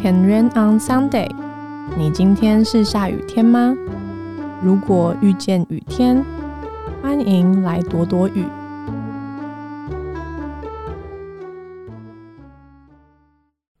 Can rain on Sunday？你今天是下雨天吗？如果遇见雨天，欢迎来躲躲雨。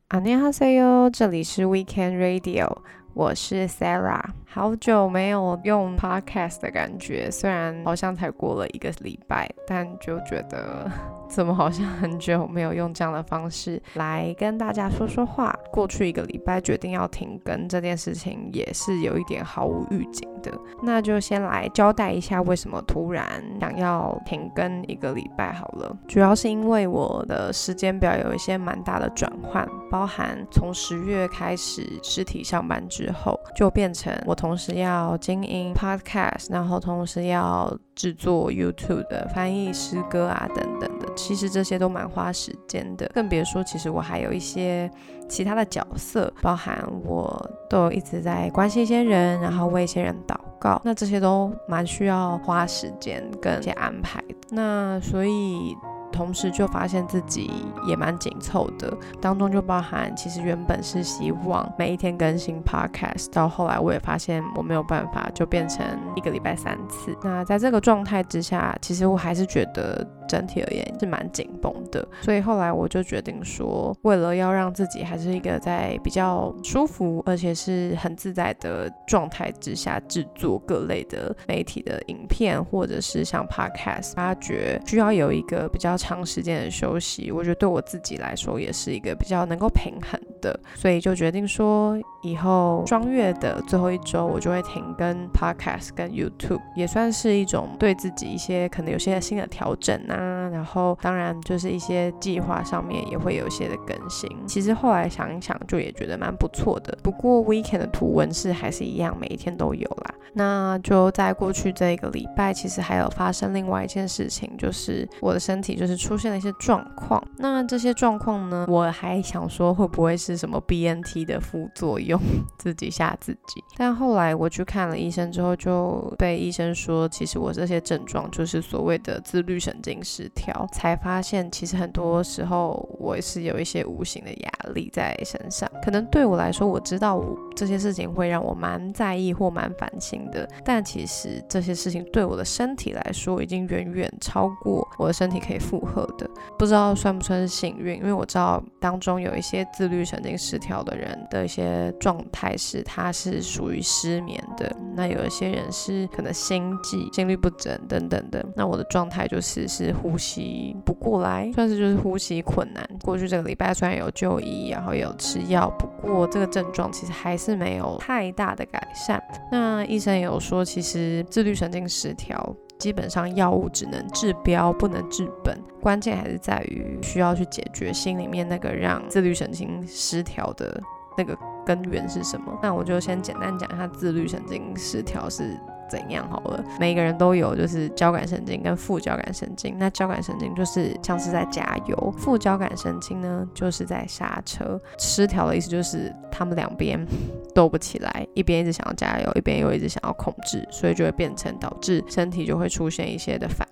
안녕하세요，这里是 Weekend Radio，我是 Sarah。好久没有用 Podcast 的感觉，虽然好像才过了一个礼拜，但就觉得。 怎么好像很久没有用这样的方式来跟大家说说话？过去一个礼拜决定要停更这件事情也是有一点毫无预警的。那就先来交代一下为什么突然想要停更一个礼拜好了。主要是因为我的时间表有一些蛮大的转换，包含从十月开始实体上班之后，就变成我同时要经营 Podcast，然后同时要制作 YouTube 的翻译诗歌啊等等。其实这些都蛮花时间的，更别说其实我还有一些其他的角色，包含我都一直在关心一些人，然后为一些人祷告，那这些都蛮需要花时间跟一些安排。那所以。同时就发现自己也蛮紧凑的，当中就包含其实原本是希望每一天更新 podcast，到后来我也发现我没有办法，就变成一个礼拜三次。那在这个状态之下，其实我还是觉得整体而言是蛮紧绷的，所以后来我就决定说，为了要让自己还是一个在比较舒服而且是很自在的状态之下制作各类的媒体的影片，或者是像 podcast，发觉需要有一个比较。长时间的休息，我觉得对我自己来说也是一个比较能够平衡的，所以就决定说，以后双月的最后一周，我就会停跟 Podcast 跟 YouTube，也算是一种对自己一些可能有些新的调整啊。然后当然就是一些计划上面也会有一些的更新。其实后来想一想，就也觉得蛮不错的。不过 Weekend 的图文是还是一样，每一天都有啦。那就在过去这一个礼拜，其实还有发生另外一件事情，就是我的身体就是出现了一些状况。那这些状况呢，我还想说会不会是是什么 BNT 的副作用，自己吓自己。但后来我去看了医生之后，就被医生说，其实我这些症状就是所谓的自律神经失调，才发现其实很多时候我是有一些无形的压力在身上。可能对我来说，我知道我这些事情会让我蛮在意或蛮烦心。的，但其实这些事情对我的身体来说，已经远远超过我的身体可以负荷的。不知道算不算是幸运？因为我知道当中有一些自律神神经失调的人的一些状态是，他是属于失眠的。那有一些人是可能心悸、心律不整等等的。那我的状态就是是呼吸不过来，算是就是呼吸困难。过去这个礼拜虽然有就医，然后有吃药，不过这个症状其实还是没有太大的改善。那医生。也有说，其实自律神经失调，基本上药物只能治标，不能治本。关键还是在于需要去解决心里面那个让自律神经失调的那个根源是什么。那我就先简单讲一下自律神经失调是。怎样好了？每个人都有，就是交感神经跟副交感神经。那交感神经就是像是在加油，副交感神经呢就是在刹车。失调的意思就是他们两边斗不起来，一边一直想要加油，一边又一直想要控制，所以就会变成导致身体就会出现一些的反。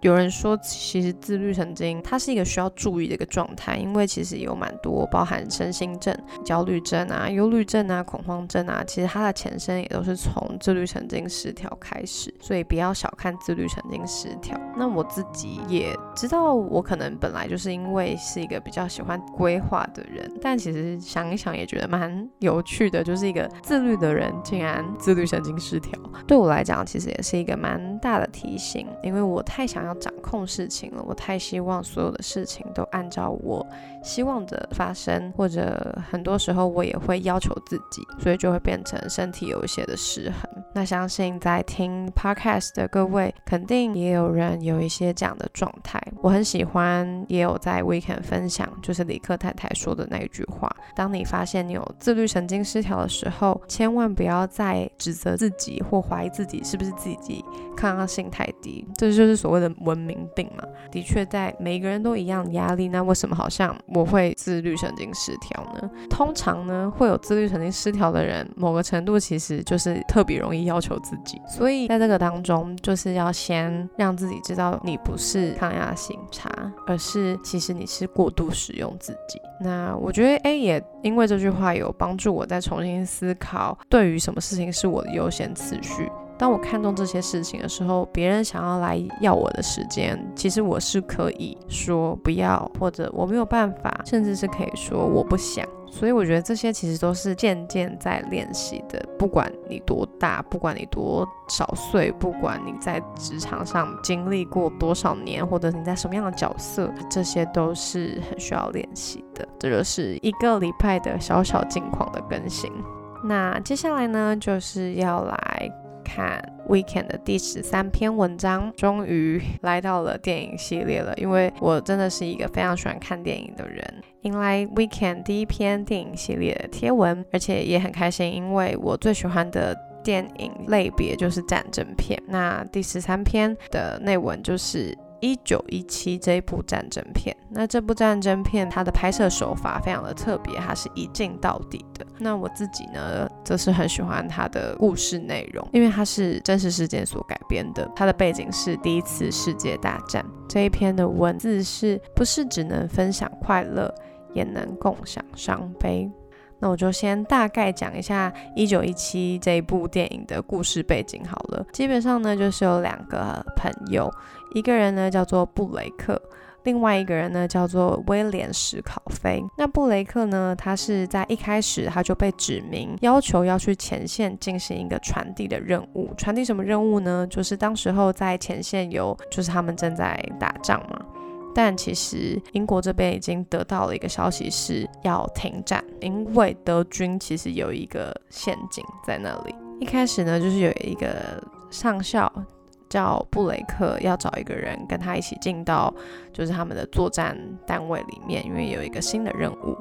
有人说，其实自律神经它是一个需要注意的一个状态，因为其实有蛮多包含身心症、焦虑症啊、忧虑症啊、恐慌症啊，其实它的前身也都是从自律神经失调开始，所以不要小看自律神经失调。那我自己也知道，我可能本来就是因为是一个比较喜欢规划的人，但其实想一想也觉得蛮有趣的，就是一个自律的人竟然自律神经失调，对我来讲其实也是一个蛮大的提醒，因为我。太想要掌控事情了，我太希望所有的事情都按照我希望的发生，或者很多时候我也会要求自己，所以就会变成身体有一些的失衡。那相信在听 podcast 的各位，肯定也有人有一些这样的状态。我很喜欢，也有在 weekend 分享，就是李克太太说的那一句话：当你发现你有自律神经失调的时候，千万不要再指责自己或怀疑自己是不是自己抗压性太低，这就是。所谓的文明病嘛，的确在每一个人都一样压力，那为什么好像我会自律神经失调呢？通常呢，会有自律神经失调的人，某个程度其实就是特别容易要求自己。所以在这个当中，就是要先让自己知道你不是抗压性差，而是其实你是过度使用自己。那我觉得，哎，也因为这句话有帮助我再重新思考，对于什么事情是我的优先次序。当我看中这些事情的时候，别人想要来要我的时间，其实我是可以说不要，或者我没有办法，甚至是可以说我不想。所以我觉得这些其实都是渐渐在练习的。不管你多大，不管你多少岁，不管你在职场上经历过多少年，或者你在什么样的角色，这些都是很需要练习的。这就是一个礼拜的小小近况的更新。那接下来呢，就是要来。看 Weekend 的第十三篇文章，终于 来到了电影系列了。因为我真的是一个非常喜欢看电影的人，迎来 Weekend 第一篇电影系列的贴文，而且也很开心，因为我最喜欢的电影类别就是战争片。那第十三篇的内文就是。一九一七这一部战争片，那这部战争片它的拍摄手法非常的特别，它是一镜到底的。那我自己呢，则是很喜欢它的故事内容，因为它是真实事件所改编的。它的背景是第一次世界大战。这一篇的文字是不是只能分享快乐，也能共享伤悲？那我就先大概讲一下一九一七这一部电影的故事背景好了。基本上呢，就是有两个朋友，一个人呢叫做布雷克，另外一个人呢叫做威廉史考菲。那布雷克呢，他是在一开始他就被指明要求要去前线进行一个传递的任务。传递什么任务呢？就是当时候在前线有，就是他们正在打仗嘛。但其实英国这边已经得到了一个消息，是要停战，因为德军其实有一个陷阱在那里。一开始呢，就是有一个上校叫布雷克，要找一个人跟他一起进到就是他们的作战单位里面，因为有一个新的任务。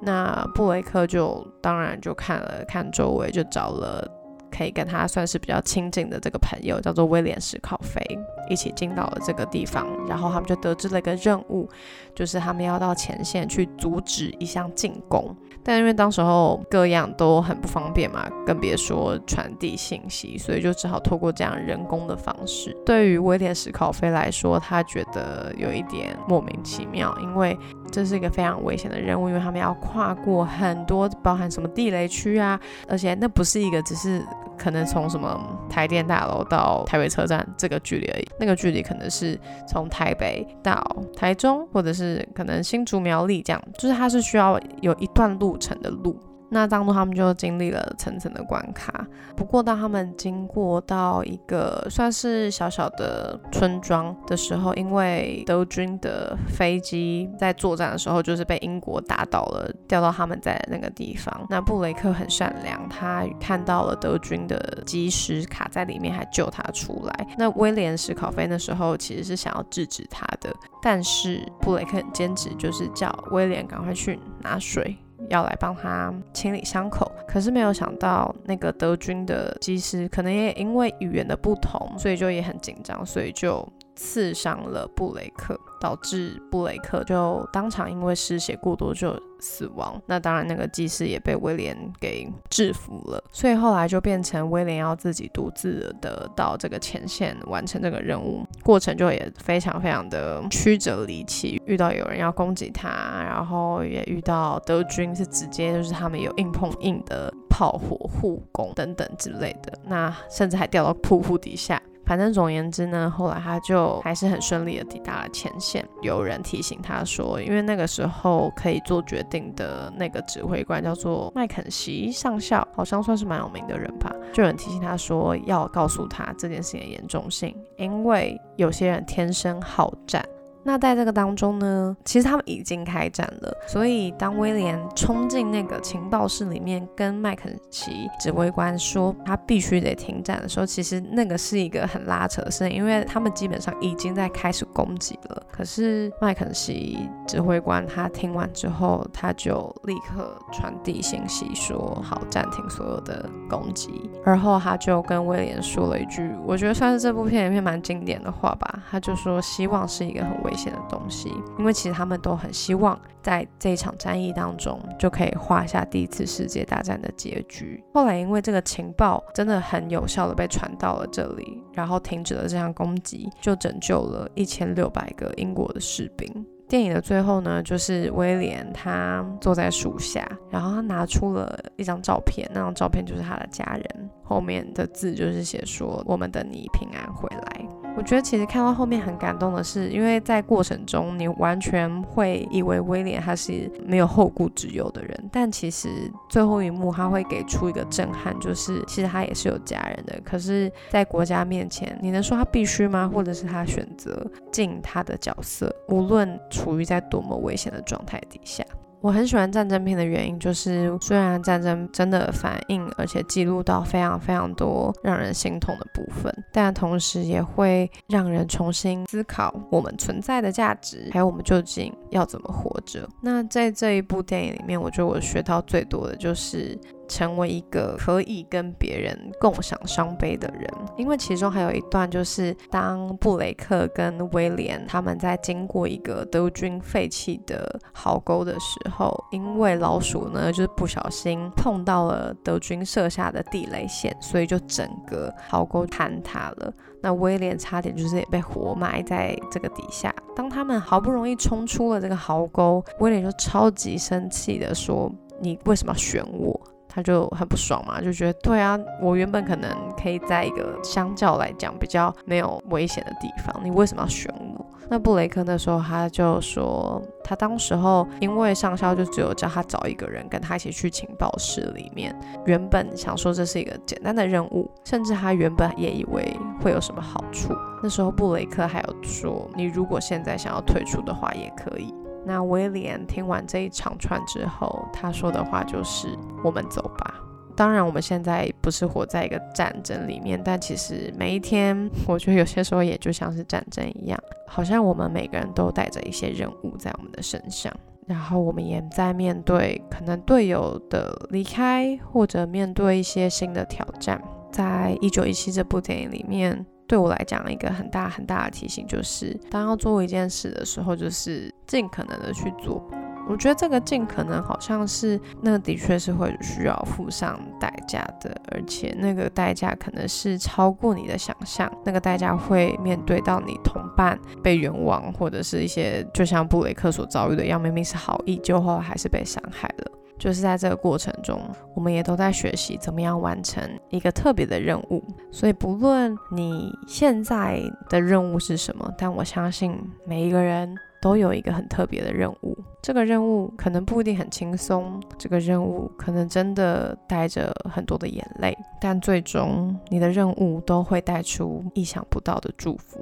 那布雷克就当然就看了看周围，就找了。可以跟他算是比较亲近的这个朋友，叫做威廉史考菲，一起进到了这个地方，然后他们就得知了一个任务，就是他们要到前线去阻止一项进攻。但因为当时候各样都很不方便嘛，更别说传递信息，所以就只好透过这样人工的方式。对于威廉史考菲来说，他觉得有一点莫名其妙，因为这是一个非常危险的任务，因为他们要跨过很多包含什么地雷区啊，而且那不是一个只是。可能从什么台电大楼到台北车站这个距离而已，那个距离可能是从台北到台中，或者是可能新竹苗栗这样，就是它是需要有一段路程的路。那当中他们就经历了层层的关卡，不过当他们经过到一个算是小小的村庄的时候，因为德军的飞机在作战的时候就是被英国打倒了，掉到他们在那个地方。那布雷克很善良，他看到了德军的机师卡在里面，还救他出来。那威廉史考菲那时候其实是想要制止他的，但是布雷克很坚持，就是叫威廉赶快去拿水。要来帮他清理伤口，可是没有想到那个德军的机师可能也因为语言的不同，所以就也很紧张，所以就。刺伤了布雷克，导致布雷克就当场因为失血过多就死亡。那当然，那个技师也被威廉给制服了。所以后来就变成威廉要自己独自的到这个前线完成这个任务，过程就也非常非常的曲折离奇。遇到有人要攻击他，然后也遇到德军是直接就是他们有硬碰硬的炮火护攻等等之类的。那甚至还掉到瀑布底下。反正总言之呢，后来他就还是很顺利的抵达了前线。有人提醒他说，因为那个时候可以做决定的那个指挥官叫做麦肯锡上校，好像算是蛮有名的人吧。就有人提醒他说，要告诉他这件事情的严重性，因为有些人天生好战。那在这个当中呢，其实他们已经开战了。所以当威廉冲进那个情报室里面，跟麦肯锡指挥官说他必须得停战的时候，其实那个是一个很拉扯的事，因为他们基本上已经在开始攻击了。可是麦肯锡指挥官他听完之后，他就立刻传递信息说好暂停所有的攻击，而后他就跟威廉说了一句，我觉得算是这部片里面蛮经典的话吧，他就说希望是一个很危。险的东西，因为其实他们都很希望在这一场战役当中就可以画下第一次世界大战的结局。后来因为这个情报真的很有效的被传到了这里，然后停止了这项攻击，就拯救了一千六百个英国的士兵。电影的最后呢，就是威廉他坐在树下，然后他拿出了一张照片，那张照片就是他的家人，后面的字就是写说：“我们等你平安回来。”我觉得其实看到后面很感动的是，因为在过程中你完全会以为威廉他是没有后顾之忧的人，但其实最后一幕他会给出一个震撼，就是其实他也是有家人的，可是，在国家面前，你能说他必须吗？或者是他选择尽他的角色，无论处于在多么危险的状态底下。我很喜欢战争片的原因，就是虽然战争真的反映而且记录到非常非常多让人心痛的部分，但同时也会让人重新思考我们存在的价值，还有我们究竟要怎么活着。那在这一部电影里面，我觉得我学到最多的就是。成为一个可以跟别人共享伤悲的人，因为其中还有一段就是当布雷克跟威廉他们在经过一个德军废弃的壕沟的时候，因为老鼠呢就是不小心碰到了德军设下的地雷线，所以就整个壕沟坍塌了。那威廉差点就是也被活埋在这个底下。当他们好不容易冲出了这个壕沟，威廉就超级生气的说：“你为什么要选我？”他就很不爽嘛，就觉得对啊，我原本可能可以在一个相较来讲比较没有危险的地方，你为什么要选我？那布雷克那时候他就说，他当时候因为上校就只有叫他找一个人跟他一起去情报室里面，原本想说这是一个简单的任务，甚至他原本也以为会有什么好处。那时候布雷克还有说，你如果现在想要退出的话也可以。那威廉听完这一长串之后，他说的话就是：“我们走吧。”当然，我们现在不是活在一个战争里面，但其实每一天，我觉得有些时候也就像是战争一样，好像我们每个人都带着一些任务在我们的身上，然后我们也在面对可能队友的离开，或者面对一些新的挑战。在一九一七这部电影里面。对我来讲，一个很大很大的提醒就是，当要做一件事的时候，就是尽可能的去做。我觉得这个尽可能好像是，那的确是会需要付上代价的，而且那个代价可能是超过你的想象。那个代价会面对到你同伴被冤枉，或者是一些就像布雷克所遭遇的一样，明明是好意，最后还是被伤害了。就是在这个过程中，我们也都在学习怎么样完成一个特别的任务。所以，不论你现在的任务是什么，但我相信每一个人都有一个很特别的任务。这个任务可能不一定很轻松，这个任务可能真的带着很多的眼泪，但最终你的任务都会带出意想不到的祝福。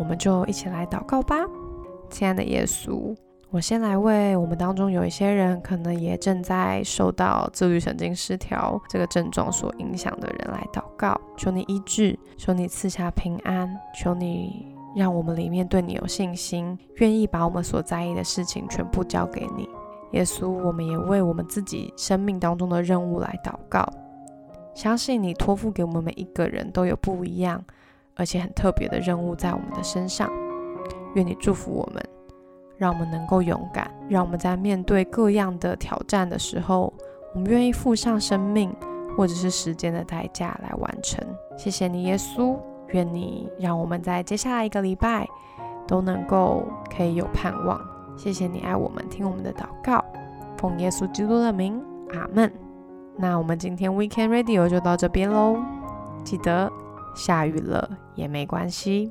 我们就一起来祷告吧，亲爱的耶稣。我先来为我们当中有一些人可能也正在受到自律神经失调这个症状所影响的人来祷告，求你医治，求你赐下平安，求你让我们里面对你有信心，愿意把我们所在意的事情全部交给你。耶稣，我们也为我们自己生命当中的任务来祷告，相信你托付给我们每一个人都有不一样而且很特别的任务在我们的身上，愿你祝福我们。让我们能够勇敢，让我们在面对各样的挑战的时候，我们愿意付上生命或者是时间的代价来完成。谢谢你，耶稣，愿你让我们在接下来一个礼拜都能够可以有盼望。谢谢你爱我们，听我们的祷告，奉耶稣基督的名，阿门。那我们今天 Weekend Radio 就到这边喽，记得下雨了也没关系。